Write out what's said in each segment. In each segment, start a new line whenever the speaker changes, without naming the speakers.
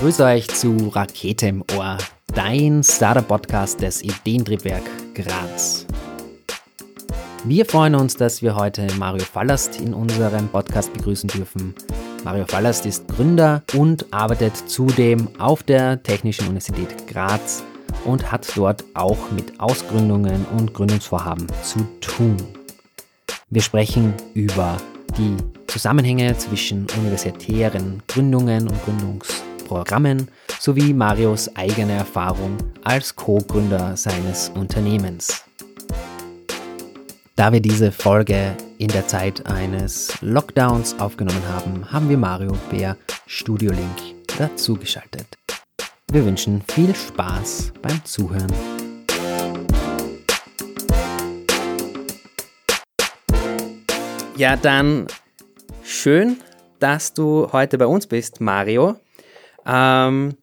Grüße euch zu Rakete im Ohr, dein Startup-Podcast des Ideentriebwerk Graz. Wir freuen uns, dass wir heute Mario Fallast in unserem Podcast begrüßen dürfen. Mario Fallast ist Gründer und arbeitet zudem auf der Technischen Universität Graz und hat dort auch mit Ausgründungen und Gründungsvorhaben zu tun. Wir sprechen über die Zusammenhänge zwischen universitären Gründungen und Gründungsprogrammen sowie Marios eigene Erfahrung als Co-Gründer seines Unternehmens. Da wir diese Folge in der Zeit eines Lockdowns aufgenommen haben, haben wir Mario per Studio Link dazugeschaltet. Wir wünschen viel Spaß beim Zuhören. Ja, dann schön, dass du heute bei uns bist, Mario. Ähm,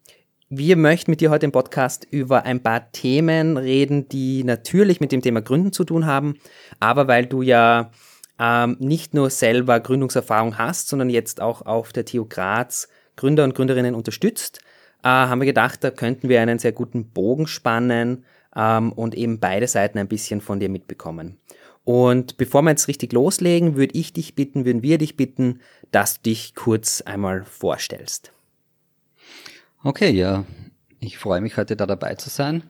wir möchten mit dir heute im Podcast über ein paar Themen reden, die natürlich mit dem Thema Gründen zu tun haben, aber weil du ja ähm, nicht nur selber Gründungserfahrung hast, sondern jetzt auch auf der TU Graz Gründer und Gründerinnen unterstützt, äh, haben wir gedacht, da könnten wir einen sehr guten Bogen spannen ähm, und eben beide Seiten ein bisschen von dir mitbekommen. Und bevor wir jetzt richtig loslegen, würde ich dich bitten, würden wir dich bitten, dass du dich kurz einmal vorstellst.
Okay, ja. Ich freue mich heute da dabei zu sein.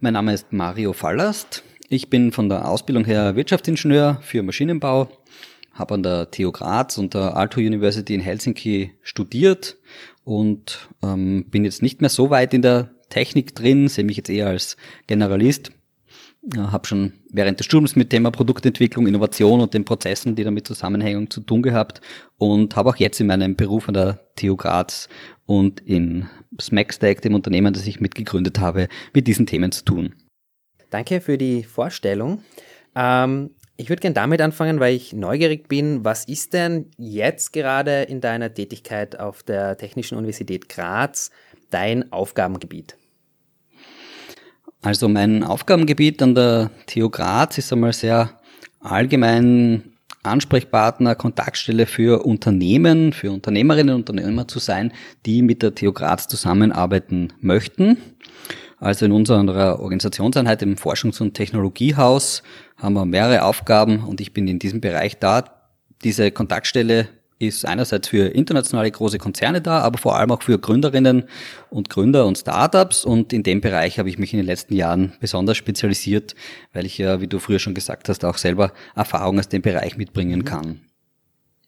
Mein Name ist Mario Fallast. Ich bin von der Ausbildung her Wirtschaftsingenieur für Maschinenbau, habe an der TU Graz und der Aalto University in Helsinki studiert und ähm, bin jetzt nicht mehr so weit in der Technik drin, sehe mich jetzt eher als Generalist, habe schon während des Studiums mit Thema Produktentwicklung, Innovation und den Prozessen, die damit zusammenhängen, zu tun gehabt und habe auch jetzt in meinem Beruf an der TU Graz und in Smackstack, dem Unternehmen, das ich mitgegründet habe, mit diesen Themen zu tun.
Danke für die Vorstellung. Ähm, ich würde gerne damit anfangen, weil ich neugierig bin. Was ist denn jetzt gerade in deiner Tätigkeit auf der Technischen Universität Graz dein Aufgabengebiet?
Also mein Aufgabengebiet an der TU Graz ist einmal sehr allgemein Ansprechpartner, Kontaktstelle für Unternehmen, für Unternehmerinnen und Unternehmer zu sein, die mit der TU Graz zusammenarbeiten möchten. Also in unserer Organisationseinheit im Forschungs- und Technologiehaus haben wir mehrere Aufgaben und ich bin in diesem Bereich da. Diese Kontaktstelle ist einerseits für internationale große Konzerne da, aber vor allem auch für Gründerinnen und Gründer und Startups. Und in dem Bereich habe ich mich in den letzten Jahren besonders spezialisiert, weil ich ja, wie du früher schon gesagt hast, auch selber Erfahrung aus dem Bereich mitbringen kann.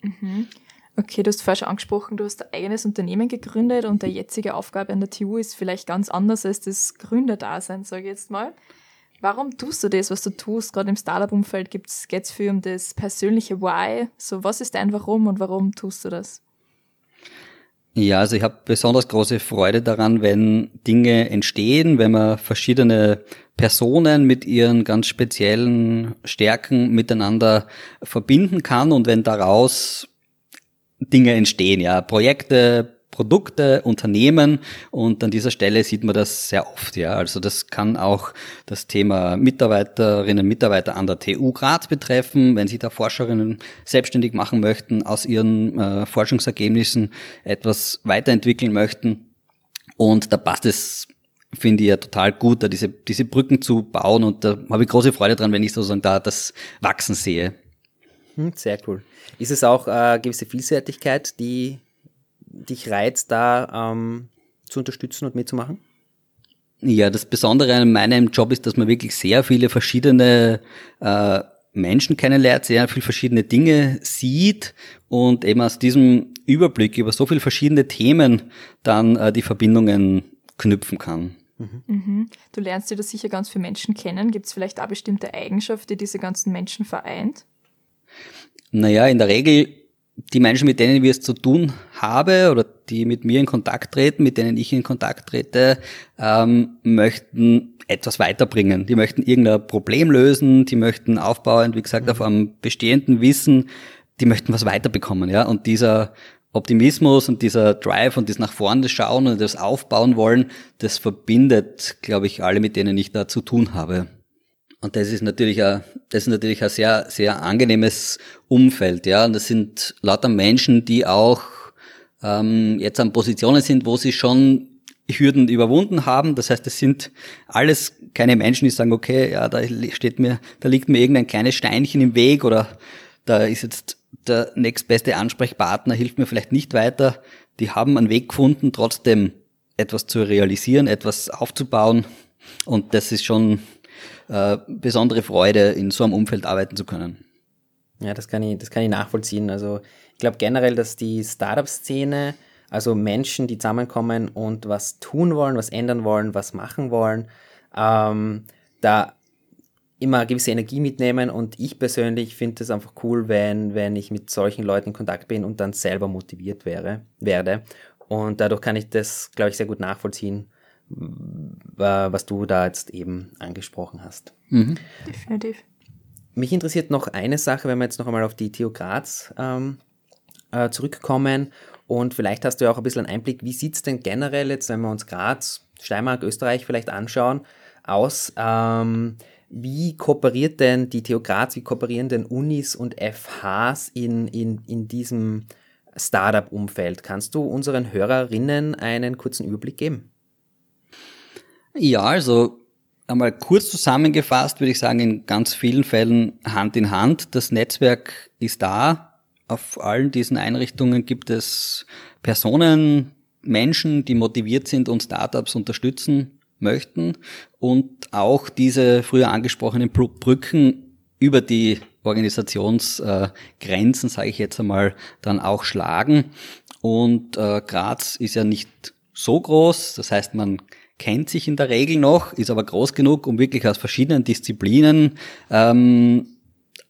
Mhm. Okay, du hast vorher schon angesprochen, du hast ein eigenes Unternehmen gegründet und der jetzige Aufgabe an der TU ist vielleicht ganz anders als das Gründerdasein, sage ich jetzt mal. Warum tust du das, was du tust? Gerade im Startup-Umfeld geht es viel um das persönliche Why. So, was ist dein Warum und warum tust du das?
Ja, also ich habe besonders große Freude daran, wenn Dinge entstehen, wenn man verschiedene Personen mit ihren ganz speziellen Stärken miteinander verbinden kann und wenn daraus Dinge entstehen, ja, Projekte, Produkte, Unternehmen und an dieser Stelle sieht man das sehr oft, ja. Also das kann auch das Thema Mitarbeiterinnen, Mitarbeiter an der TU Graz betreffen, wenn sich da Forscherinnen selbstständig machen möchten, aus ihren äh, Forschungsergebnissen etwas weiterentwickeln möchten. Und da passt es finde ich ja total gut, da diese, diese Brücken zu bauen und da habe ich große Freude dran, wenn ich sozusagen da das Wachsen sehe.
Hm, sehr cool. Ist es auch äh, gewisse Vielseitigkeit, die dich reizt, da ähm, zu unterstützen und mitzumachen?
Ja, das Besondere an meinem Job ist, dass man wirklich sehr viele verschiedene äh, Menschen kennenlernt, sehr viele verschiedene Dinge sieht und eben aus diesem Überblick über so viele verschiedene Themen dann äh, die Verbindungen knüpfen kann.
Mhm. Mhm. Du lernst ja da sicher ganz viele Menschen kennen. Gibt es vielleicht auch bestimmte Eigenschaften, die diese ganzen Menschen vereint?
Naja, in der Regel die Menschen, mit denen wir es zu tun habe oder die mit mir in Kontakt treten, mit denen ich in Kontakt trete, ähm, möchten etwas weiterbringen. Die möchten irgendein Problem lösen, die möchten aufbauend, wie gesagt, auf einem bestehenden Wissen, die möchten was weiterbekommen, ja. Und dieser Optimismus und dieser Drive und das nach vorne schauen und das aufbauen wollen, das verbindet, glaube ich, alle, mit denen ich da zu tun habe. Und das ist natürlich ein, das ist natürlich ein sehr, sehr angenehmes Umfeld, ja. Und das sind lauter Menschen, die auch ähm, jetzt an Positionen sind, wo sie schon Hürden überwunden haben. Das heißt, es sind alles keine Menschen, die sagen, okay, ja, da steht mir, da liegt mir irgendein kleines Steinchen im Weg oder da ist jetzt der nächstbeste Ansprechpartner, hilft mir vielleicht nicht weiter. Die haben einen Weg gefunden, trotzdem etwas zu realisieren, etwas aufzubauen. Und das ist schon äh, besondere Freude, in so einem Umfeld arbeiten zu können.
Ja, das kann ich, das kann ich nachvollziehen. Also ich glaube generell, dass die Startup-Szene also Menschen, die zusammenkommen und was tun wollen, was ändern wollen, was machen wollen, ähm, da immer eine gewisse Energie mitnehmen und ich persönlich finde es einfach cool, wenn, wenn ich mit solchen Leuten in Kontakt bin und dann selber motiviert wäre, werde. Und dadurch kann ich das, glaube ich, sehr gut nachvollziehen, was du da jetzt eben angesprochen hast.
Mhm. Definitiv.
Mich interessiert noch eine Sache, wenn wir jetzt noch einmal auf die TU Graz ähm, äh, zurückkommen und vielleicht hast du ja auch ein bisschen einen Einblick, wie sieht es denn generell jetzt, wenn wir uns Graz, Steiermark, Österreich vielleicht anschauen, aus? Ähm, wie kooperiert denn die TU Graz, wie kooperieren denn Unis und FHs in, in, in diesem Startup-Umfeld? Kannst du unseren Hörerinnen einen kurzen Überblick geben?
Ja, also einmal kurz zusammengefasst würde ich sagen, in ganz vielen Fällen Hand in Hand. Das Netzwerk ist da, auf allen diesen Einrichtungen gibt es Personen, Menschen, die motiviert sind und Startups unterstützen möchten und auch diese früher angesprochenen Brücken über die Organisationsgrenzen, sage ich jetzt einmal, dann auch schlagen. Und äh, Graz ist ja nicht so groß, das heißt, man kennt sich in der Regel noch, ist aber groß genug, um wirklich aus verschiedenen Disziplinen ähm,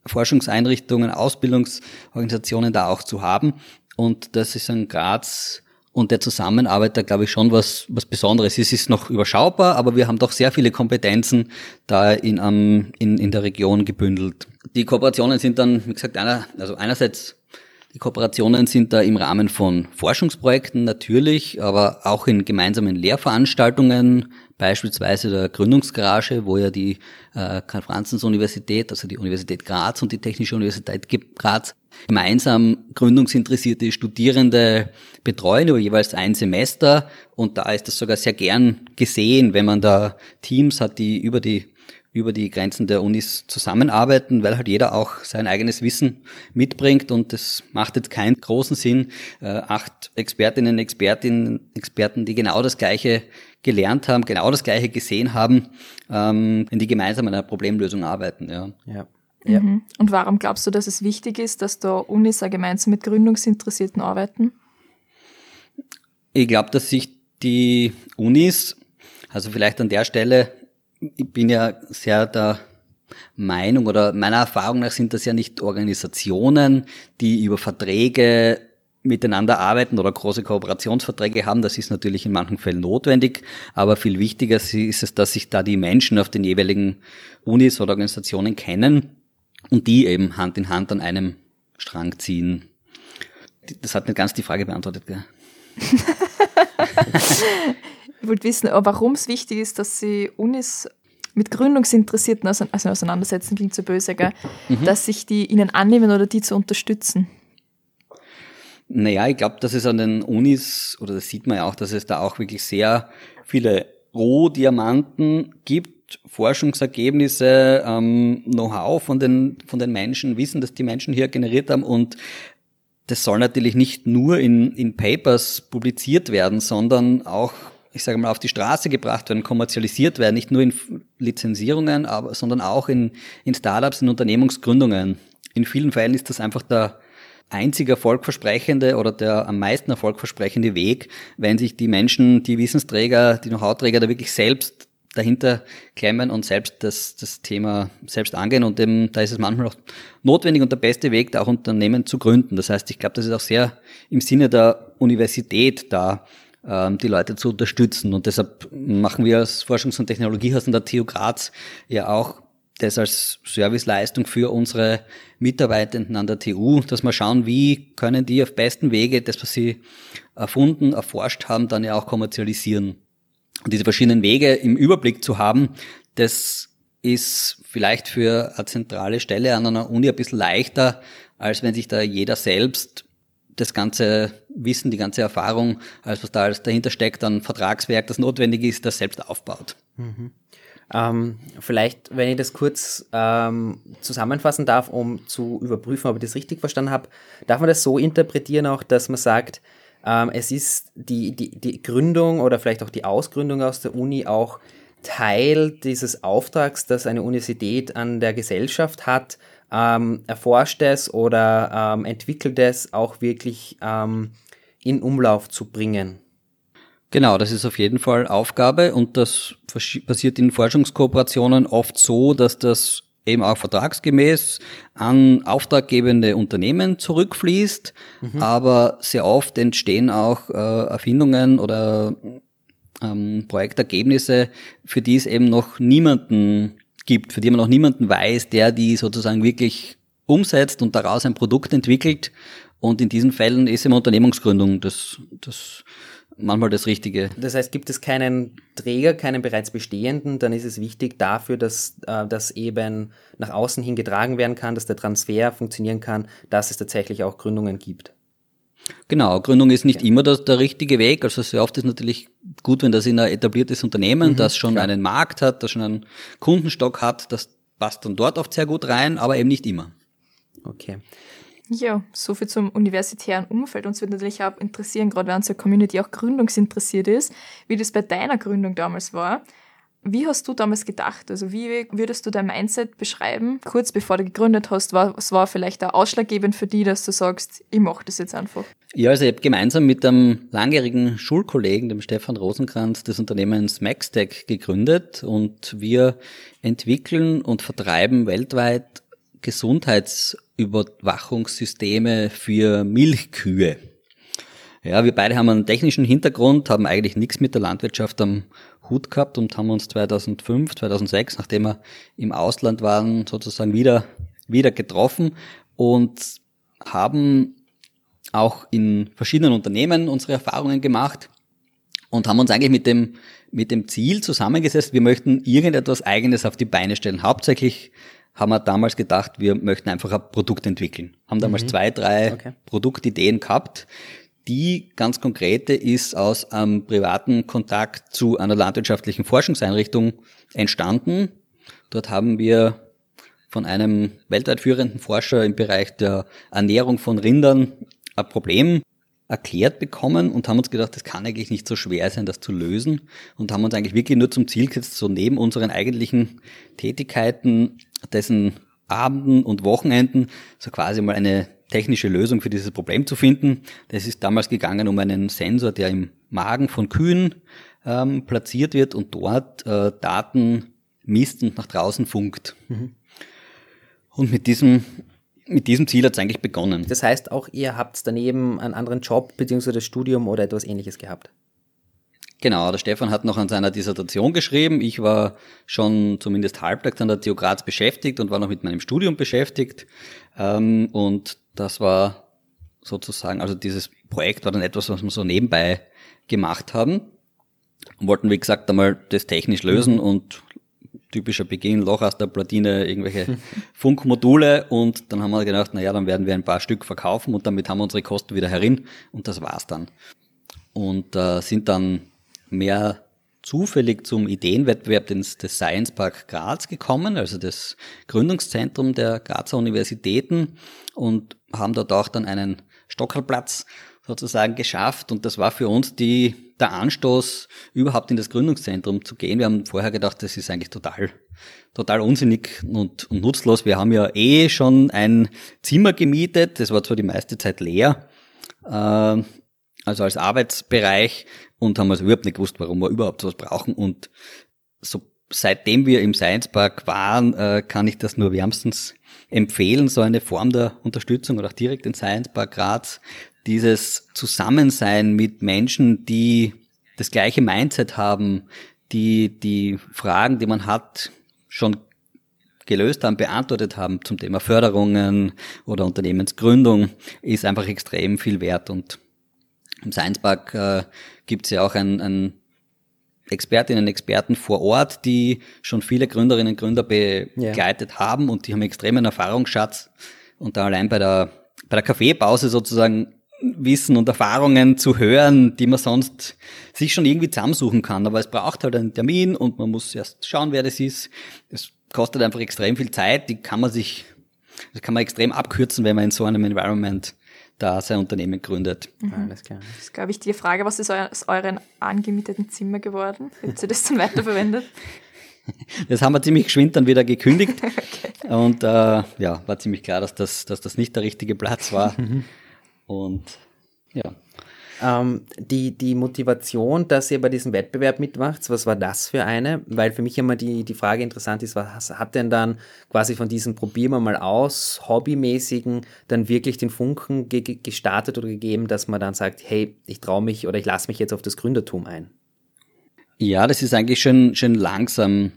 Forschungseinrichtungen, Ausbildungsorganisationen da auch zu haben. Und das ist ein Graz und der Zusammenarbeit da, glaube ich, schon was, was Besonderes. Es ist noch überschaubar, aber wir haben doch sehr viele Kompetenzen da in, um, in, in der Region gebündelt. Die Kooperationen sind dann, wie gesagt, einer, also einerseits die Kooperationen sind da im Rahmen von Forschungsprojekten natürlich, aber auch in gemeinsamen Lehrveranstaltungen, beispielsweise der Gründungsgarage, wo ja die äh, Karl-Franzens-Universität, also die Universität Graz und die Technische Universität Graz gemeinsam gründungsinteressierte Studierende betreuen über jeweils ein Semester. Und da ist das sogar sehr gern gesehen, wenn man da Teams hat, die über die über die Grenzen der Unis zusammenarbeiten, weil halt jeder auch sein eigenes Wissen mitbringt und es macht jetzt keinen großen Sinn, äh, acht Expertinnen, Expertinnen, Experten, die genau das Gleiche gelernt haben, genau das Gleiche gesehen haben, ähm, wenn die gemeinsam an einer Problemlösung arbeiten. Ja.
ja.
ja. Mhm. Und warum glaubst du, dass es wichtig ist, dass da Unis auch gemeinsam mit Gründungsinteressierten arbeiten?
Ich glaube, dass sich die Unis, also vielleicht an der Stelle ich bin ja sehr der Meinung oder meiner Erfahrung nach sind das ja nicht Organisationen, die über Verträge miteinander arbeiten oder große Kooperationsverträge haben. Das ist natürlich in manchen Fällen notwendig, aber viel wichtiger ist es, dass sich da die Menschen auf den jeweiligen Unis oder Organisationen kennen und die eben Hand in Hand an einem Strang ziehen. Das hat nicht ganz die Frage beantwortet, gell?
Ich wollte wissen, warum es wichtig ist, dass sie Unis mit Gründungsinteressierten also auseinandersetzen, klingt so böse, gell? Mhm. dass sich die ihnen annehmen oder die zu unterstützen.
Naja, ich glaube, dass es an den Unis, oder das sieht man ja auch, dass es da auch wirklich sehr viele Rohdiamanten gibt, Forschungsergebnisse, ähm, Know-how von den, von den Menschen, Wissen, das die Menschen hier generiert haben und das soll natürlich nicht nur in, in Papers publiziert werden, sondern auch ich sage mal, auf die Straße gebracht werden, kommerzialisiert werden, nicht nur in Lizenzierungen, aber, sondern auch in, in Startups, in Unternehmungsgründungen. In vielen Fällen ist das einfach der einzige erfolgversprechende oder der am meisten erfolgversprechende Weg, wenn sich die Menschen, die Wissensträger, die Know-how-Träger da wirklich selbst dahinter klemmen und selbst das, das Thema selbst angehen. Und eben, da ist es manchmal auch notwendig und der beste Weg, da auch Unternehmen zu gründen. Das heißt, ich glaube, das ist auch sehr im Sinne der Universität da, die Leute zu unterstützen. Und deshalb machen wir als Forschungs- und Technologiehaus in der TU Graz ja auch das als Serviceleistung für unsere Mitarbeitenden an der TU, dass wir schauen, wie können die auf besten Wege das, was sie erfunden, erforscht haben, dann ja auch kommerzialisieren. Und diese verschiedenen Wege im Überblick zu haben, das ist vielleicht für eine zentrale Stelle an einer Uni ein bisschen leichter, als wenn sich da jeder selbst das ganze Wissen, die ganze Erfahrung, alles was da alles dahinter steckt, an Vertragswerk, das notwendig ist, das selbst aufbaut.
Mhm. Ähm, vielleicht, wenn ich das kurz ähm, zusammenfassen darf, um zu überprüfen, ob ich das richtig verstanden habe, darf man das so interpretieren auch, dass man sagt, ähm, es ist die, die, die Gründung oder vielleicht auch die Ausgründung aus der Uni auch Teil dieses Auftrags, das eine Universität an der Gesellschaft hat, ähm, erforscht es oder ähm, entwickelt es auch wirklich ähm, in Umlauf zu bringen.
Genau, das ist auf jeden Fall Aufgabe und das passiert in Forschungskooperationen oft so, dass das eben auch vertragsgemäß an auftraggebende Unternehmen zurückfließt, mhm. aber sehr oft entstehen auch äh, Erfindungen oder ähm, Projektergebnisse, für die es eben noch niemanden gibt, für die man noch niemanden weiß, der die sozusagen wirklich umsetzt und daraus ein Produkt entwickelt. Und in diesen Fällen ist eben Unternehmensgründung das, das manchmal das Richtige.
Das heißt, gibt es keinen Träger, keinen bereits bestehenden, dann ist es wichtig dafür, dass äh, das eben nach außen hin getragen werden kann, dass der Transfer funktionieren kann, dass es tatsächlich auch Gründungen gibt.
Genau, Gründung ist nicht okay. immer das, der richtige Weg. Also sehr oft ist natürlich gut, wenn das in ein etabliertes Unternehmen, mhm, das schon klar. einen Markt hat, das schon einen Kundenstock hat, das passt dann dort oft sehr gut rein, aber eben nicht immer.
Okay.
Ja, so viel zum universitären Umfeld. Uns würde natürlich auch interessieren, gerade wenn unsere Community auch gründungsinteressiert ist, wie das bei deiner Gründung damals war. Wie hast du damals gedacht? Also wie würdest du dein Mindset beschreiben? Kurz bevor du gegründet hast, was war vielleicht auch ausschlaggebend für dich, dass du sagst, ich mache das jetzt einfach?
Ja, also ich habe gemeinsam mit einem langjährigen Schulkollegen, dem Stefan Rosenkranz, das Unternehmen Smackstack gegründet und wir entwickeln und vertreiben weltweit Gesundheitsüberwachungssysteme für Milchkühe. Ja, wir beide haben einen technischen Hintergrund, haben eigentlich nichts mit der Landwirtschaft am Hut gehabt und haben uns 2005, 2006, nachdem wir im Ausland waren, sozusagen wieder, wieder getroffen und haben auch in verschiedenen Unternehmen unsere Erfahrungen gemacht und haben uns eigentlich mit dem, mit dem Ziel zusammengesetzt, wir möchten irgendetwas Eigenes auf die Beine stellen. Hauptsächlich haben wir damals gedacht, wir möchten einfach ein Produkt entwickeln. Haben damals mhm. zwei, drei okay. Produktideen gehabt, die ganz konkrete ist aus einem privaten Kontakt zu einer landwirtschaftlichen Forschungseinrichtung entstanden. Dort haben wir von einem weltweit führenden Forscher im Bereich der Ernährung von Rindern ein Problem erklärt bekommen und haben uns gedacht, das kann eigentlich nicht so schwer sein, das zu lösen und haben uns eigentlich wirklich nur zum Ziel gesetzt, so neben unseren eigentlichen Tätigkeiten, dessen Abenden und Wochenenden, so quasi mal eine technische Lösung für dieses Problem zu finden. Es ist damals gegangen um einen Sensor, der im Magen von Kühen ähm, platziert wird und dort äh, Daten misst und nach draußen funkt. Mhm. Und mit diesem, mit diesem Ziel hat es eigentlich begonnen.
Das heißt, auch ihr habt daneben einen anderen Job bzw. das Studium oder etwas ähnliches gehabt?
Genau, der Stefan hat noch an seiner Dissertation geschrieben. Ich war schon zumindest halbtags an der TU Graz beschäftigt und war noch mit meinem Studium beschäftigt. Ähm, und das war sozusagen, also dieses Projekt war dann etwas, was wir so nebenbei gemacht haben. Und wollten, wie gesagt, einmal das technisch lösen mhm. und typischer Beginn, Loch aus der Platine, irgendwelche Funkmodule und dann haben wir gedacht, naja, dann werden wir ein paar Stück verkaufen und damit haben wir unsere Kosten wieder herin und das war's dann. Und äh, sind dann mehr zufällig zum Ideenwettbewerb des, Science Park Graz gekommen, also das Gründungszentrum der Grazer Universitäten und haben dort auch dann einen Stockerplatz sozusagen geschafft und das war für uns die, der Anstoß, überhaupt in das Gründungszentrum zu gehen. Wir haben vorher gedacht, das ist eigentlich total, total unsinnig und, und nutzlos. Wir haben ja eh schon ein Zimmer gemietet, das war zwar die meiste Zeit leer, äh, also als Arbeitsbereich und haben also überhaupt nicht gewusst, warum wir überhaupt sowas brauchen und so seitdem wir im Science Park waren, äh, kann ich das nur wärmstens empfehlen, so eine Form der Unterstützung oder auch direkt den Science Park Graz, dieses Zusammensein mit Menschen, die das gleiche Mindset haben, die die Fragen, die man hat, schon gelöst haben, beantwortet haben zum Thema Förderungen oder Unternehmensgründung, ist einfach extrem viel wert. Und im Science Park äh, gibt es ja auch ein, ein Expertinnen und Experten vor Ort, die schon viele Gründerinnen und Gründer begleitet ja. haben und die haben extremen Erfahrungsschatz. Und da allein bei der, bei der Kaffeepause sozusagen Wissen und Erfahrungen zu hören, die man sonst sich schon irgendwie zusammensuchen kann. Aber es braucht halt einen Termin und man muss erst schauen, wer das ist. Es kostet einfach extrem viel Zeit, die kann man sich, das kann man extrem abkürzen, wenn man in so einem Environment da sein Unternehmen gründet.
Mhm. Alles klar.
Das ist, glaube ich, die Frage, was ist aus euren angemieteten Zimmer geworden? Habt ihr das dann weiterverwendet?
Das haben wir ziemlich geschwind dann wieder gekündigt. okay. Und äh, ja, war ziemlich klar, dass das, dass das nicht der richtige Platz war. Und ja.
Ähm, die, die Motivation, dass ihr bei diesem Wettbewerb mitmacht, was war das für eine? Weil für mich immer die, die Frage interessant ist, was hat denn dann quasi von diesem Probieren wir mal aus, hobbymäßigen, dann wirklich den Funken ge gestartet oder gegeben, dass man dann sagt, hey, ich traue mich oder ich lasse mich jetzt auf das Gründertum ein?
Ja, das ist eigentlich schon, schon langsam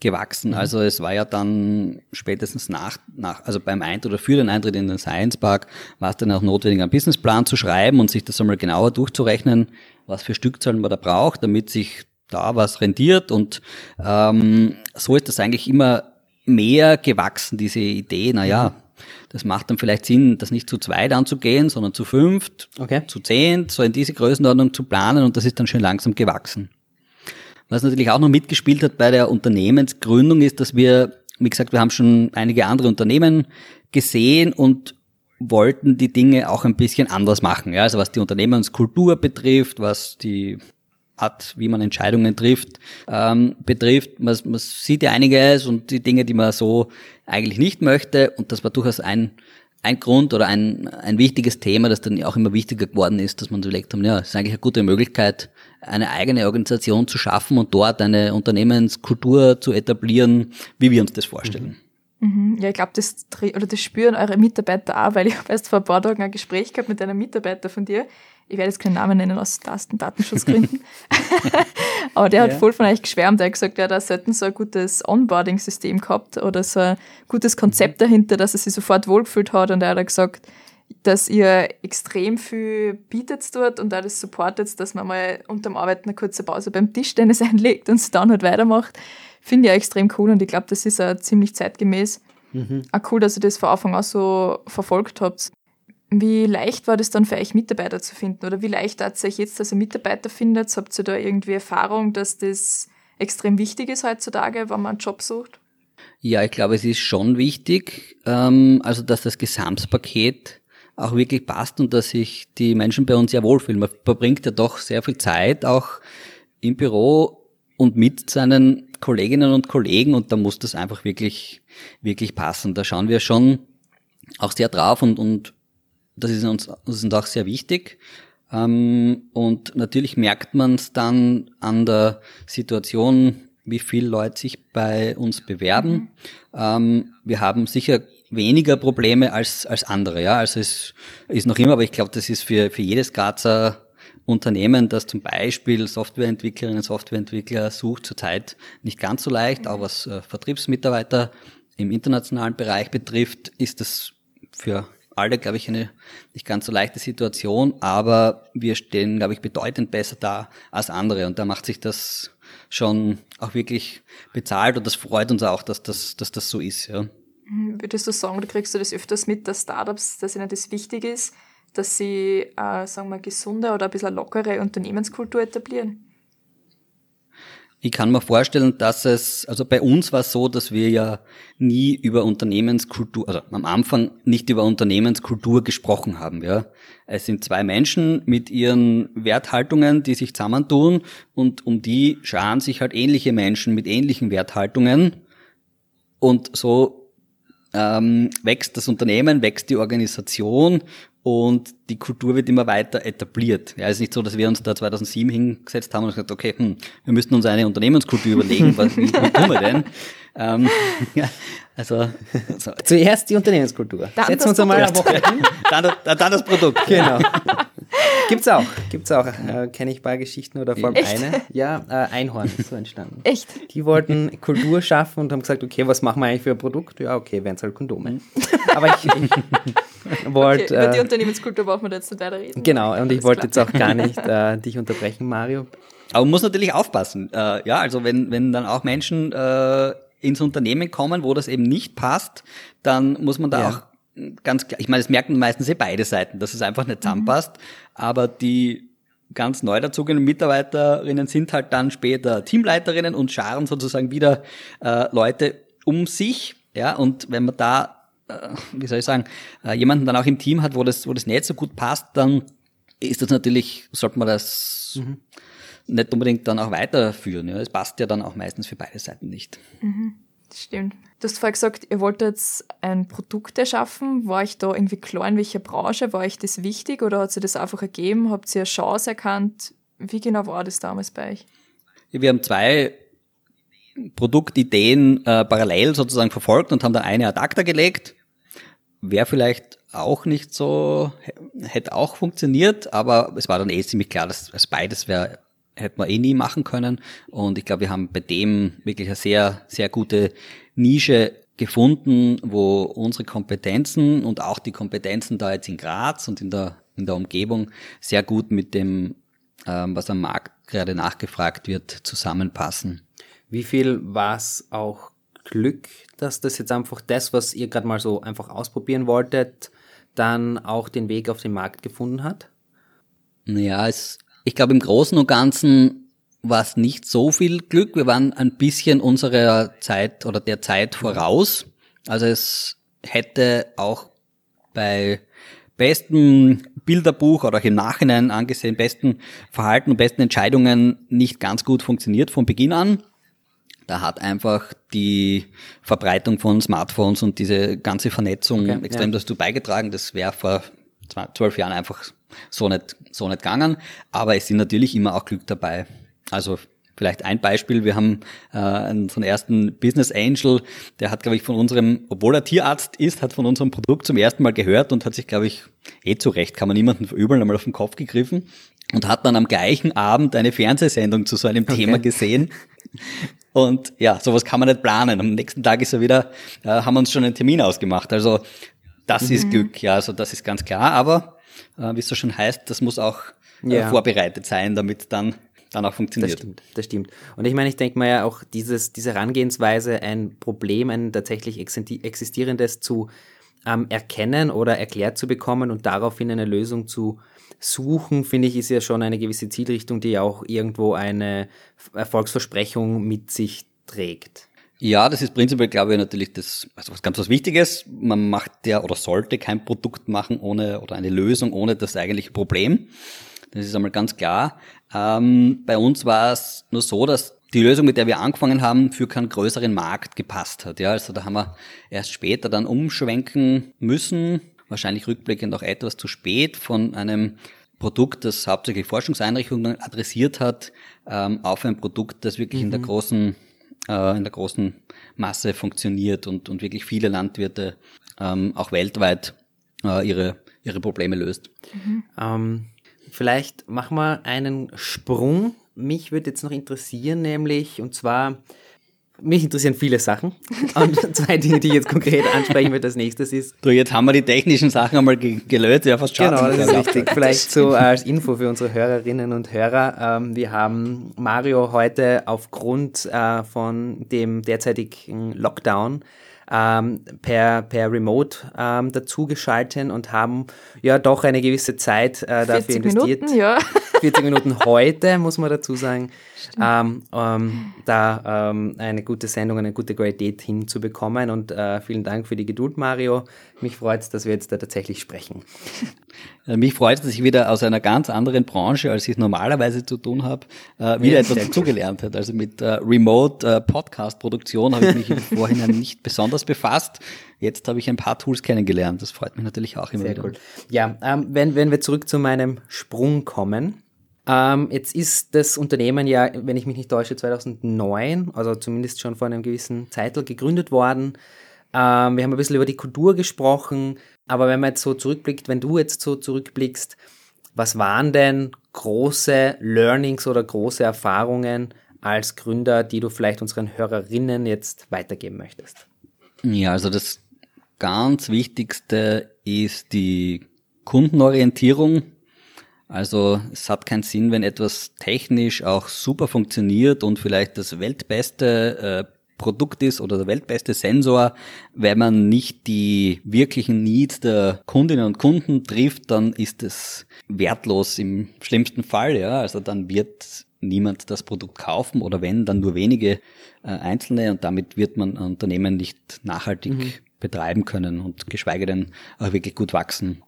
gewachsen. Mhm. Also es war ja dann spätestens nach, nach, also beim Eintritt oder für den Eintritt in den Science Park war es dann auch notwendig, einen Businessplan zu schreiben und sich das einmal genauer durchzurechnen, was für Stückzahlen man da braucht, damit sich da was rentiert. Und ähm, so ist das eigentlich immer mehr gewachsen, diese Idee, naja, mhm. das macht dann vielleicht Sinn, das nicht zu zweit anzugehen, sondern zu fünft, okay. zu zehn, so in diese Größenordnung zu planen und das ist dann schon langsam gewachsen. Was natürlich auch noch mitgespielt hat bei der Unternehmensgründung ist, dass wir, wie gesagt, wir haben schon einige andere Unternehmen gesehen und wollten die Dinge auch ein bisschen anders machen. Ja, also was die Unternehmenskultur betrifft, was die Art, wie man Entscheidungen trifft, ähm, betrifft. Man, man sieht ja einiges und die Dinge, die man so eigentlich nicht möchte. Und das war durchaus ein, ein Grund oder ein, ein wichtiges Thema, das dann auch immer wichtiger geworden ist, dass man so überlegt haben, ja, ist eigentlich eine gute Möglichkeit, eine eigene Organisation zu schaffen und dort eine Unternehmenskultur zu etablieren, wie wir uns das vorstellen.
Mhm. Ja, ich glaube, das, oder das spüren eure Mitarbeiter auch, weil ich habe erst vor ein paar Tagen ein Gespräch gehabt mit einem Mitarbeiter von dir. Ich werde jetzt keinen Namen nennen aus Datenschutzgründen. Aber der hat ja. voll von euch geschwärmt. Er hat gesagt, er hat selten so ein gutes Onboarding-System gehabt oder so ein gutes Konzept dahinter, dass er sich sofort wohlgefühlt hat. Und er hat gesagt, dass ihr extrem viel bietet dort und auch das supportet, dass man mal unterm Arbeiten eine kurze Pause beim Tischtennis einlegt und es dann halt weitermacht. Finde ich extrem cool und ich glaube, das ist auch ziemlich zeitgemäß. Mhm. Auch cool, dass ihr das von Anfang an so verfolgt habt. Wie leicht war das dann für euch, Mitarbeiter zu finden? Oder wie leicht hat es euch jetzt, dass ihr Mitarbeiter findet? Habt ihr da irgendwie Erfahrung, dass das extrem wichtig ist heutzutage, wenn man einen Job sucht?
Ja, ich glaube, es ist schon wichtig, ähm, also dass das Gesamtpaket auch wirklich passt und dass sich die Menschen bei uns ja wohlfühlen. Man verbringt ja doch sehr viel Zeit auch im Büro und mit seinen Kolleginnen und Kollegen und da muss das einfach wirklich, wirklich passen. Da schauen wir schon auch sehr drauf und, und das ist uns, das ist uns auch sehr wichtig. Ähm, und natürlich merkt man es dann an der Situation, wie viele Leute sich bei uns bewerben. Mhm. Ähm, wir haben sicher weniger Probleme als, als andere. Ja, also es ist noch immer, aber ich glaube, das ist für, für jedes Grazer Unternehmen, das zum Beispiel Softwareentwicklerinnen und Softwareentwickler sucht, zurzeit nicht ganz so leicht. Auch was äh, Vertriebsmitarbeiter im internationalen Bereich betrifft, ist das für alle, glaube ich, eine nicht ganz so leichte Situation, aber wir stehen, glaube ich, bedeutend besser da als andere und da macht sich das schon auch wirklich bezahlt und das freut uns auch, dass das, dass das so ist. Ja.
Würdest du sagen, du kriegst du das öfters mit, dass Startups, dass ihnen das wichtig ist, dass sie, äh, sagen wir, gesunde oder ein bisschen lockere Unternehmenskultur etablieren?
Ich kann mir vorstellen, dass es, also bei uns war es so, dass wir ja nie über Unternehmenskultur, also am Anfang nicht über Unternehmenskultur gesprochen haben, ja. Es sind zwei Menschen mit ihren Werthaltungen, die sich zusammentun und um die scharen sich halt ähnliche Menschen mit ähnlichen Werthaltungen und so ähm, wächst das Unternehmen, wächst die Organisation und die Kultur wird immer weiter etabliert. Ja, es ist nicht so, dass wir uns da 2007 hingesetzt haben und gesagt, okay, hm, wir müssten uns eine Unternehmenskultur überlegen, was, wie, wie tun wir denn? Ähm, ja, also,
so. Zuerst die Unternehmenskultur.
Dann Setzen wir uns einmal eine Woche
hin. dann, dann das Produkt.
Genau. Gibt's auch, gibt's auch. Äh, Kenne ich paar Geschichten oder vor allem Echt? eine. Ja, äh, Einhorn ist so entstanden.
Echt?
Die wollten Kultur schaffen und haben gesagt, okay, was machen wir eigentlich für ein Produkt? Ja, okay, wären es halt Kondome. Aber ich, ich wollte...
Okay, über die äh, Unternehmenskultur brauchen wir jetzt nicht weiter reden.
Genau, und ich wollte jetzt auch gar nicht äh, dich unterbrechen, Mario.
Aber man muss natürlich aufpassen. Äh, ja, also wenn, wenn dann auch Menschen äh, ins Unternehmen kommen, wo das eben nicht passt, dann muss man da ja. auch ganz klar, ich meine, es merken meistens eh beide Seiten, dass es einfach nicht zusammenpasst, mhm. aber die ganz neu dazugehenden Mitarbeiterinnen sind halt dann später Teamleiterinnen und scharen sozusagen wieder äh, Leute um sich, ja, und wenn man da, äh, wie soll ich sagen, äh, jemanden dann auch im Team hat, wo das, wo das nicht so gut passt, dann ist das natürlich, sollte man das mhm. nicht unbedingt dann auch weiterführen. Ja. Es passt ja dann auch meistens für beide Seiten nicht.
Mhm. Stimmt. Du hast vorher gesagt, ihr wollt jetzt ein Produkt erschaffen. War ich da irgendwie klar, in welcher Branche? War euch das wichtig oder hat sich das einfach ergeben? Habt ihr eine Chance erkannt? Wie genau war das damals bei euch?
Wir haben zwei Produktideen äh, parallel sozusagen verfolgt und haben da eine ad acta gelegt. Wäre vielleicht auch nicht so, hätte auch funktioniert, aber es war dann eh ziemlich klar, dass es beides wäre hätten wir eh nie machen können. Und ich glaube, wir haben bei dem wirklich eine sehr, sehr gute Nische gefunden, wo unsere Kompetenzen und auch die Kompetenzen da jetzt in Graz und in der, in der Umgebung sehr gut mit dem, ähm, was am Markt gerade nachgefragt wird, zusammenpassen.
Wie viel war es auch Glück, dass das jetzt einfach das, was ihr gerade mal so einfach ausprobieren wolltet, dann auch den Weg auf den Markt gefunden hat?
Ja, es ich glaube, im Großen und Ganzen war es nicht so viel Glück. Wir waren ein bisschen unserer Zeit oder der Zeit voraus. Also es hätte auch bei besten Bilderbuch oder auch im Nachhinein angesehen, besten Verhalten und besten Entscheidungen nicht ganz gut funktioniert von Beginn an. Da hat einfach die Verbreitung von Smartphones und diese ganze Vernetzung okay, extrem ja. dazu beigetragen. Das wäre vor zwölf Jahren einfach so nicht, so nicht gegangen. Aber es sind natürlich immer auch Glück dabei. Also Vielleicht ein Beispiel, wir haben äh, einen ersten Business Angel, der hat, glaube ich, von unserem, obwohl er Tierarzt ist, hat von unserem Produkt zum ersten Mal gehört und hat sich, glaube ich, eh zu Recht, kann man niemanden verübeln, einmal auf den Kopf gegriffen und hat dann am gleichen Abend eine Fernsehsendung zu so einem okay. Thema gesehen. Und ja, sowas kann man nicht planen. Am nächsten Tag ist er wieder, äh, haben wir uns schon einen Termin ausgemacht. Also das mhm. ist Glück, ja, also das ist ganz klar. Aber äh, wie es so schon heißt, das muss auch äh, ja. vorbereitet sein, damit dann dann auch funktioniert.
Das stimmt, das stimmt. Und ich meine, ich denke mal ja auch dieses, diese Herangehensweise, ein Problem, ein tatsächlich existierendes zu ähm, erkennen oder erklärt zu bekommen und daraufhin eine Lösung zu suchen, finde ich, ist ja schon eine gewisse Zielrichtung, die auch irgendwo eine Erfolgsversprechung mit sich trägt.
Ja, das ist prinzipiell, glaube ich, natürlich das, also was ganz was Wichtiges. Man macht ja oder sollte kein Produkt machen ohne oder eine Lösung ohne das eigentliche Problem. Das ist einmal ganz klar. Ähm, bei uns war es nur so, dass die Lösung, mit der wir angefangen haben, für keinen größeren Markt gepasst hat. Ja, also da haben wir erst später dann umschwenken müssen, wahrscheinlich rückblickend auch etwas zu spät von einem Produkt, das hauptsächlich Forschungseinrichtungen adressiert hat, ähm, auf ein Produkt, das wirklich mhm. in der mhm. großen äh, in der großen Masse funktioniert und, und wirklich viele Landwirte ähm, auch weltweit äh, ihre, ihre Probleme löst.
Mhm. Ähm, vielleicht machen wir einen Sprung. Mich würde jetzt noch interessieren, nämlich, und zwar, mich interessieren viele Sachen. Und zwei Dinge, die ich jetzt konkret ansprechen würde als nächstes ist.
Du, jetzt haben wir die technischen Sachen einmal gelöst, ja, fast
schade. Genau, das ist richtig. Vielleicht so als Info für unsere Hörerinnen und Hörer. Ähm, wir haben Mario heute aufgrund äh, von dem derzeitigen Lockdown ähm, per, per Remote ähm, dazugeschalten und haben ja doch eine gewisse Zeit äh, dafür investiert.
Minuten, ja.
40 Minuten heute, muss man dazu sagen, ähm, ähm, da ähm, eine gute Sendung, eine gute Qualität hinzubekommen. Und äh, vielen Dank für die Geduld, Mario. Mich freut es, dass wir jetzt da tatsächlich sprechen.
Äh, mich freut es, dass ich wieder aus einer ganz anderen Branche, als ich normalerweise zu tun habe, äh, wieder ja, etwas dazugelernt habe. Also mit äh, Remote äh, Podcast-Produktion habe ich mich im Vorhinein nicht besonders befasst. Jetzt habe ich ein paar Tools kennengelernt. Das freut mich natürlich auch immer Sehr wieder. Cool.
Ja, ähm, wenn, wenn wir zurück zu meinem Sprung kommen. Ähm, jetzt ist das Unternehmen ja, wenn ich mich nicht täusche, 2009, also zumindest schon vor einem gewissen Zeitraum gegründet worden. Ähm, wir haben ein bisschen über die Kultur gesprochen, aber wenn man jetzt so zurückblickt, wenn du jetzt so zurückblickst, was waren denn große Learnings oder große Erfahrungen als Gründer, die du vielleicht unseren Hörerinnen jetzt weitergeben möchtest?
Ja, also das ganz Wichtigste ist die Kundenorientierung. Also es hat keinen Sinn, wenn etwas technisch auch super funktioniert und vielleicht das weltbeste äh, Produkt ist oder der weltbeste Sensor, wenn man nicht die wirklichen Needs der Kundinnen und Kunden trifft, dann ist es wertlos im schlimmsten Fall, ja. Also dann wird niemand das Produkt kaufen oder wenn, dann nur wenige äh, Einzelne und damit wird man ein Unternehmen nicht nachhaltig mhm. betreiben können und geschweige denn auch wirklich gut wachsen.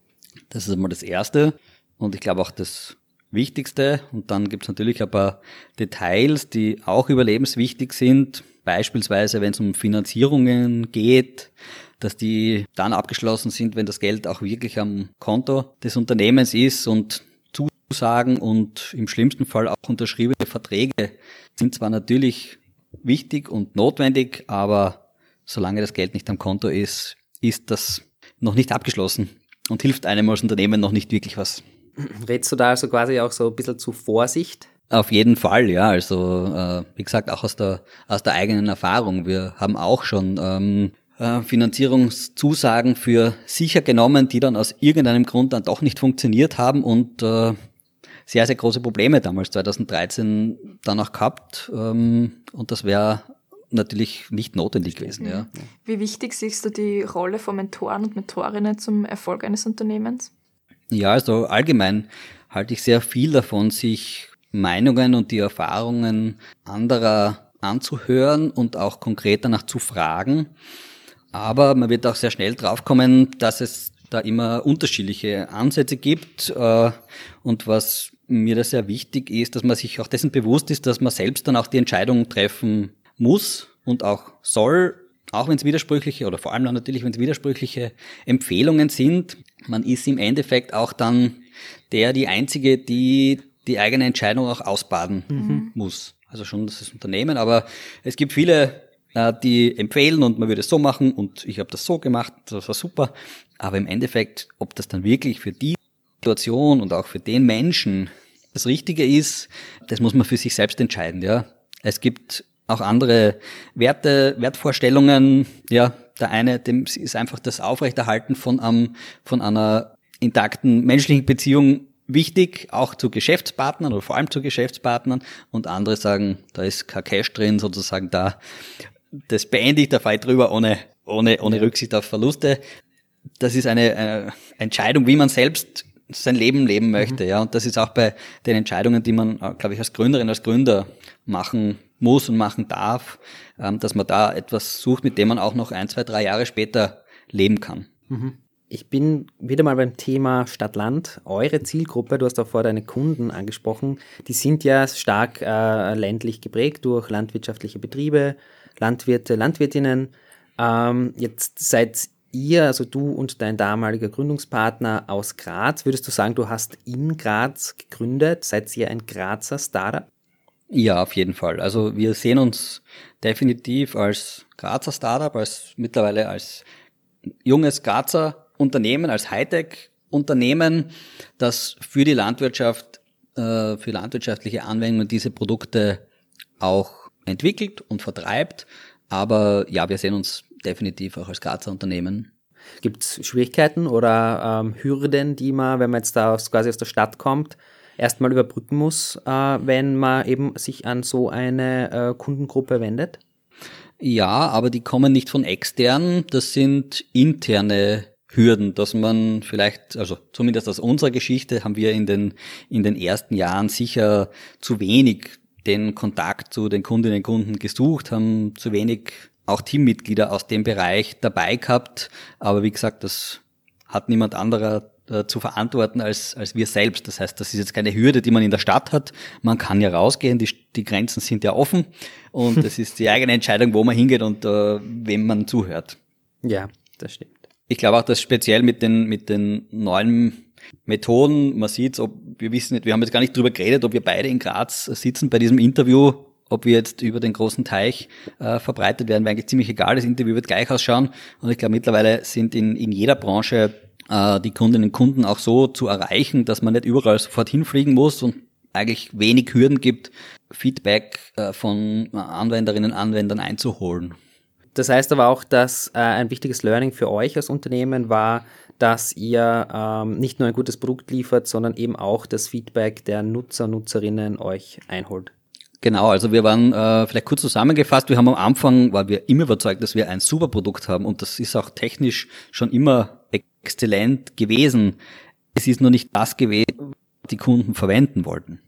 Das ist einmal das Erste und ich glaube auch das Wichtigste. Und dann gibt es natürlich ein paar Details, die auch überlebenswichtig sind. Beispielsweise, wenn es um Finanzierungen geht, dass die dann abgeschlossen sind, wenn das Geld auch wirklich am Konto des Unternehmens ist und Zusagen und im schlimmsten Fall auch unterschriebene Verträge sind zwar natürlich wichtig und notwendig, aber solange das Geld nicht am Konto ist, ist das noch nicht abgeschlossen und hilft einem als Unternehmen noch nicht wirklich was.
Rätst du da also quasi auch so ein bisschen zu Vorsicht?
Auf jeden Fall, ja. Also äh, wie gesagt, auch aus der aus der eigenen Erfahrung. Wir haben auch schon ähm, äh, Finanzierungszusagen für sicher genommen, die dann aus irgendeinem Grund dann doch nicht funktioniert haben und äh, sehr, sehr große Probleme damals 2013 dann auch gehabt. Ähm, und das wäre natürlich nicht notwendig gewesen. Ja.
Wie wichtig siehst du die Rolle von Mentoren und Mentorinnen zum Erfolg eines Unternehmens?
Ja, also allgemein halte ich sehr viel davon, sich Meinungen und die Erfahrungen anderer anzuhören und auch konkret danach zu fragen. Aber man wird auch sehr schnell draufkommen, dass es da immer unterschiedliche Ansätze gibt. Äh, und was mir da sehr wichtig ist, dass man sich auch dessen bewusst ist, dass man selbst dann auch die Entscheidung treffen muss und auch soll, auch wenn es widersprüchliche oder vor allem dann natürlich, wenn es widersprüchliche Empfehlungen sind. Man ist im Endeffekt auch dann der, die Einzige, die die eigene Entscheidung auch ausbaden mhm. muss. Also schon das Unternehmen, aber es gibt viele, äh, die empfehlen und man würde es so machen und ich habe das so gemacht, das war super. Aber im Endeffekt, ob das dann wirklich für die Situation und auch für den Menschen das Richtige ist, das muss man für sich selbst entscheiden, ja. Es gibt auch andere Werte, Wertvorstellungen, ja. Der eine, dem ist einfach das Aufrechterhalten von, um, von einer intakten menschlichen Beziehung wichtig, auch zu Geschäftspartnern oder vor allem zu Geschäftspartnern. Und andere sagen, da ist kein Cash drin, sozusagen da, das beende ich, da fahre ich drüber ohne, ohne, ohne Rücksicht auf Verluste. Das ist eine, eine Entscheidung, wie man selbst sein Leben leben möchte, mhm. ja. Und das ist auch bei den Entscheidungen, die man, äh, glaube ich, als Gründerin, als Gründer machen muss und machen darf, ähm, dass man da etwas sucht, mit dem man auch noch ein, zwei, drei Jahre später leben kann.
Mhm. Ich bin wieder mal beim Thema Stadt-Land. Eure Zielgruppe, du hast auch vor deine Kunden angesprochen, die sind ja stark äh, ländlich geprägt durch landwirtschaftliche Betriebe, Landwirte, Landwirtinnen. Ähm, jetzt seid ihr, also du und dein damaliger Gründungspartner aus Graz, würdest du sagen, du hast in Graz gegründet? Seid ihr ein Grazer Startup?
Ja, auf jeden Fall. Also wir sehen uns definitiv als Grazer Startup, als mittlerweile als junges Grazer Unternehmen, als Hightech-Unternehmen, das für die Landwirtschaft, äh, für landwirtschaftliche Anwendungen diese Produkte auch entwickelt und vertreibt. Aber ja, wir sehen uns definitiv auch als Grazer Unternehmen.
Gibt es Schwierigkeiten oder ähm, Hürden, die man, wenn man jetzt da aus, quasi aus der Stadt kommt, erstmal überbrücken muss, äh, wenn man eben sich an so eine äh, Kundengruppe wendet?
Ja, aber die kommen nicht von extern, das sind interne Hürden, dass man vielleicht, also zumindest aus unserer Geschichte haben wir in den, in den ersten Jahren sicher zu wenig den Kontakt zu den Kundinnen und Kunden gesucht, haben zu wenig auch Teammitglieder aus dem Bereich dabei gehabt. Aber wie gesagt, das hat niemand anderer äh, zu verantworten als, als wir selbst. Das heißt, das ist jetzt keine Hürde, die man in der Stadt hat. Man kann ja rausgehen, die, die Grenzen sind ja offen und es ist die eigene Entscheidung, wo man hingeht und äh, wem man zuhört.
Ja, das stimmt.
Ich glaube auch, dass speziell mit den, mit den neuen Methoden, man sieht ob wir wissen nicht, wir haben jetzt gar nicht drüber geredet, ob wir beide in Graz sitzen bei diesem Interview, ob wir jetzt über den großen Teich äh, verbreitet werden, wäre eigentlich ziemlich egal. Das Interview wird gleich ausschauen. Und ich glaube, mittlerweile sind in, in jeder Branche die Kundinnen und Kunden auch so zu erreichen, dass man nicht überall sofort hinfliegen muss und eigentlich wenig Hürden gibt, Feedback äh, von Anwenderinnen und Anwendern einzuholen.
Das heißt aber auch, dass äh, ein wichtiges Learning für euch als Unternehmen war, dass ihr ähm, nicht nur ein gutes Produkt liefert, sondern eben auch das Feedback der Nutzer, Nutzerinnen euch einholt.
Genau, also wir waren äh, vielleicht kurz zusammengefasst, wir haben am Anfang, waren wir immer überzeugt, dass wir ein super Produkt haben und das ist auch technisch schon immer exzellent gewesen. Es ist nur nicht das gewesen, was die Kunden verwenden wollten.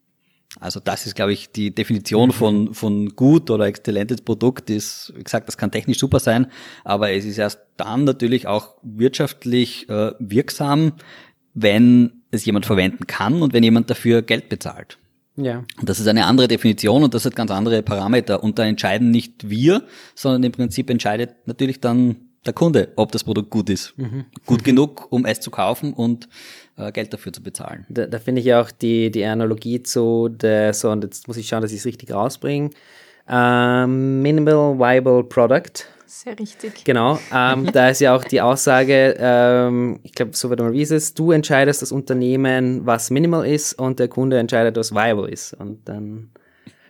Also das ist, glaube ich, die Definition von, von gut oder exzellentes Produkt ist, wie gesagt, das kann technisch super sein, aber es ist erst dann natürlich auch wirtschaftlich äh, wirksam, wenn es jemand verwenden kann und wenn jemand dafür Geld bezahlt.
Ja.
Das ist eine andere Definition und das hat ganz andere Parameter. Und da entscheiden nicht wir, sondern im Prinzip entscheidet natürlich dann der Kunde, ob das Produkt gut ist.
Mhm.
Gut genug, um es zu kaufen und äh, Geld dafür zu bezahlen.
Da, da finde ich auch die, die Analogie zu der, so, und jetzt muss ich schauen, dass ich es richtig rausbringe. Ähm, Minimal Viable Product.
Sehr richtig.
Genau, ähm, da ist ja auch die Aussage, ähm, ich glaube, so wird mal wie ist es, du entscheidest das Unternehmen, was minimal ist und der Kunde entscheidet, was viable ist. Und dann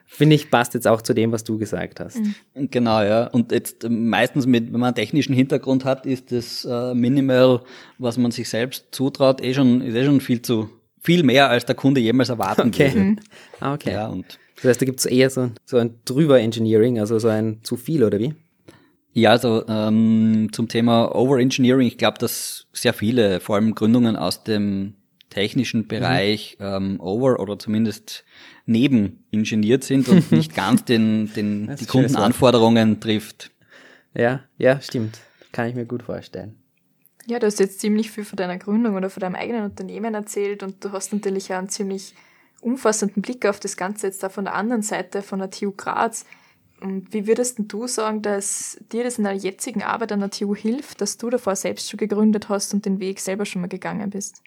finde ich, passt jetzt auch zu dem, was du gesagt hast.
Genau, ja. Und jetzt äh, meistens mit, wenn man einen technischen Hintergrund hat, ist das äh, Minimal, was man sich selbst zutraut, eh schon, ist eh schon viel zu, viel mehr, als der Kunde jemals erwarten
Okay.
würde.
Ah, okay.
Ja, und
Das heißt, da gibt es eher so, so ein Drüber-Engineering, also so ein zu viel, oder wie?
Ja, also ähm, zum Thema Overengineering, ich glaube, dass sehr viele, vor allem Gründungen aus dem technischen Bereich, ähm, over oder zumindest neben ingeniert sind und nicht ganz den, den die. Kundenanforderungen trifft.
Ja, ja, stimmt. Kann ich mir gut vorstellen.
Ja, du hast jetzt ziemlich viel von deiner Gründung oder von deinem eigenen Unternehmen erzählt und du hast natürlich auch einen ziemlich umfassenden Blick auf das Ganze jetzt da von der anderen Seite, von der TU Graz. Und wie würdest denn du sagen, dass dir das in deiner jetzigen Arbeit an der TU hilft, dass du davor selbst schon gegründet hast und den Weg selber schon mal gegangen bist?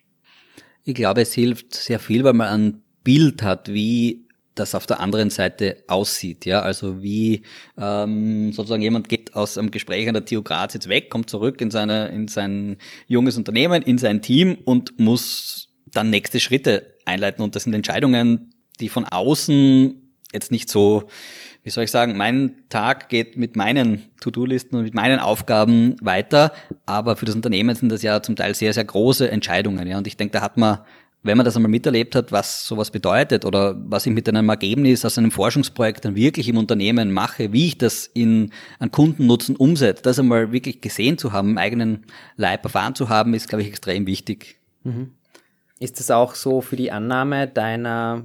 Ich glaube, es hilft sehr viel, weil man ein Bild hat, wie das auf der anderen Seite aussieht. Ja, also wie ähm, sozusagen jemand geht aus einem Gespräch an der TU Graz jetzt weg, kommt zurück in seine in sein junges Unternehmen, in sein Team und muss dann nächste Schritte einleiten. Und das sind Entscheidungen, die von außen jetzt nicht so, wie soll ich sagen, mein Tag geht mit meinen To-Do-Listen und mit meinen Aufgaben weiter, aber für das Unternehmen sind das ja zum Teil sehr, sehr große Entscheidungen. Ja, und ich denke, da hat man wenn man das einmal miterlebt hat, was sowas bedeutet oder was ich mit einem Ergebnis aus einem Forschungsprojekt dann wirklich im Unternehmen mache, wie ich das in einen Kundennutzen umsetze, das einmal wirklich gesehen zu haben, im eigenen Leib erfahren zu haben, ist, glaube ich, extrem wichtig.
Ist das auch so für die Annahme deiner,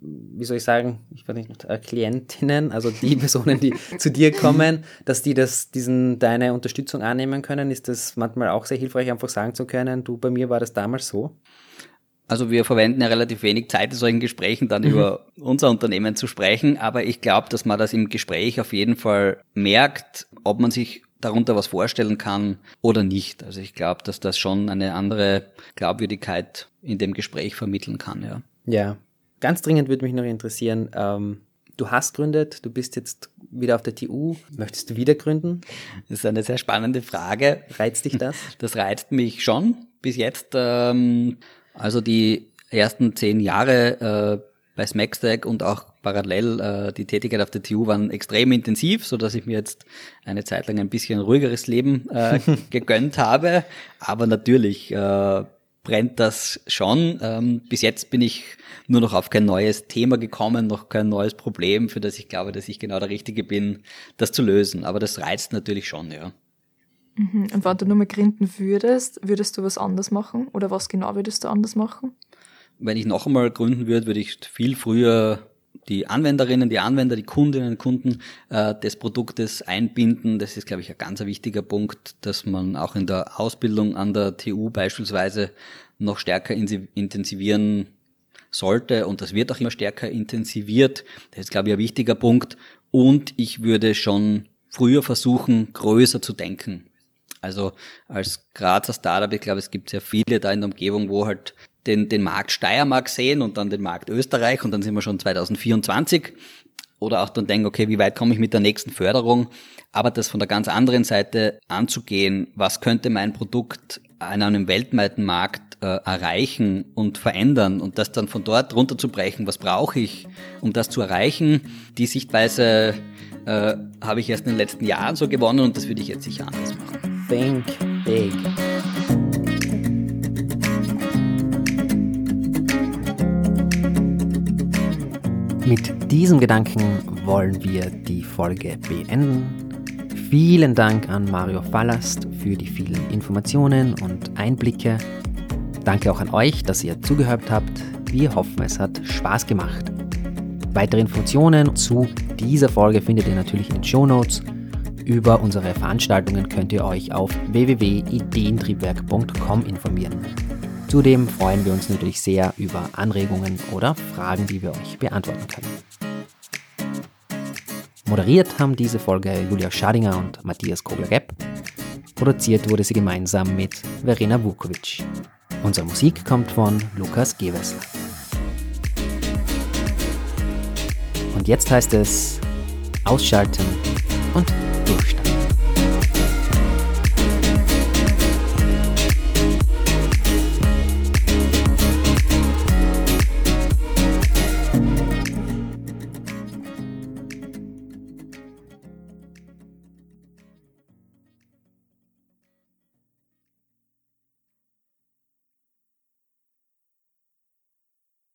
wie soll ich sagen, ich weiß nicht, äh, Klientinnen, also die Personen, die zu dir kommen, dass die das, diesen, deine Unterstützung annehmen können? Ist das manchmal auch sehr hilfreich, einfach sagen zu können, du, bei mir war das damals so?
Also wir verwenden ja relativ wenig Zeit in solchen Gesprächen dann über unser Unternehmen zu sprechen, aber ich glaube, dass man das im Gespräch auf jeden Fall merkt, ob man sich darunter was vorstellen kann oder nicht. Also ich glaube, dass das schon eine andere Glaubwürdigkeit in dem Gespräch vermitteln kann, ja.
Ja. Ganz dringend würde mich noch interessieren, ähm, du hast gründet, du bist jetzt wieder auf der TU, möchtest du wieder gründen?
Das ist eine sehr spannende Frage.
Reizt dich das?
Das reizt mich schon bis jetzt. Ähm, also die ersten zehn Jahre äh, bei Smackstack und auch parallel äh, die Tätigkeit auf der TU waren extrem intensiv, so dass ich mir jetzt eine Zeit lang ein bisschen ruhigeres Leben äh, gegönnt habe. Aber natürlich äh, brennt das schon. Ähm, bis jetzt bin ich nur noch auf kein neues Thema gekommen, noch kein neues Problem, für das ich glaube, dass ich genau der Richtige bin, das zu lösen. Aber das reizt natürlich schon, ja.
Mhm. Und wenn du nur mal gründen würdest, würdest du was anders machen? Oder was genau würdest du anders machen?
Wenn ich noch einmal gründen würde, würde ich viel früher die Anwenderinnen, die Anwender, die Kundinnen und Kunden äh, des Produktes einbinden. Das ist, glaube ich, ein ganz wichtiger Punkt, dass man auch in der Ausbildung an der TU beispielsweise noch stärker intensivieren sollte. Und das wird auch immer stärker intensiviert. Das ist, glaube ich, ein wichtiger Punkt. Und ich würde schon früher versuchen, größer zu denken. Also als Grazer Startup, ich glaube, es gibt sehr viele da in der Umgebung, wo halt den, den Markt Steiermark sehen und dann den Markt Österreich und dann sind wir schon 2024 oder auch dann denken, okay, wie weit komme ich mit der nächsten Förderung? Aber das von der ganz anderen Seite anzugehen, was könnte mein Produkt an einem weltweiten Markt äh, erreichen und verändern und das dann von dort runterzubrechen, was brauche ich, um das zu erreichen? Die Sichtweise äh, habe ich erst in den letzten Jahren so gewonnen und das würde ich jetzt sicher anders machen.
Think big. Mit diesem Gedanken wollen wir die Folge beenden. Vielen Dank an Mario Fallast für die vielen Informationen und Einblicke. Danke auch an euch, dass ihr zugehört habt. Wir hoffen, es hat Spaß gemacht. Weitere Informationen zu dieser Folge findet ihr natürlich in den Show Notes. Über unsere Veranstaltungen könnt ihr euch auf www.ideentriebwerk.com informieren. Zudem freuen wir uns natürlich sehr über Anregungen oder Fragen, die wir euch beantworten können. Moderiert haben diese Folge Julia Schadinger und Matthias Kogler-Gepp. Produziert wurde sie gemeinsam mit Verena Vukovic. Unsere Musik kommt von Lukas Gewessler. Und jetzt heißt es ausschalten und durchstarten.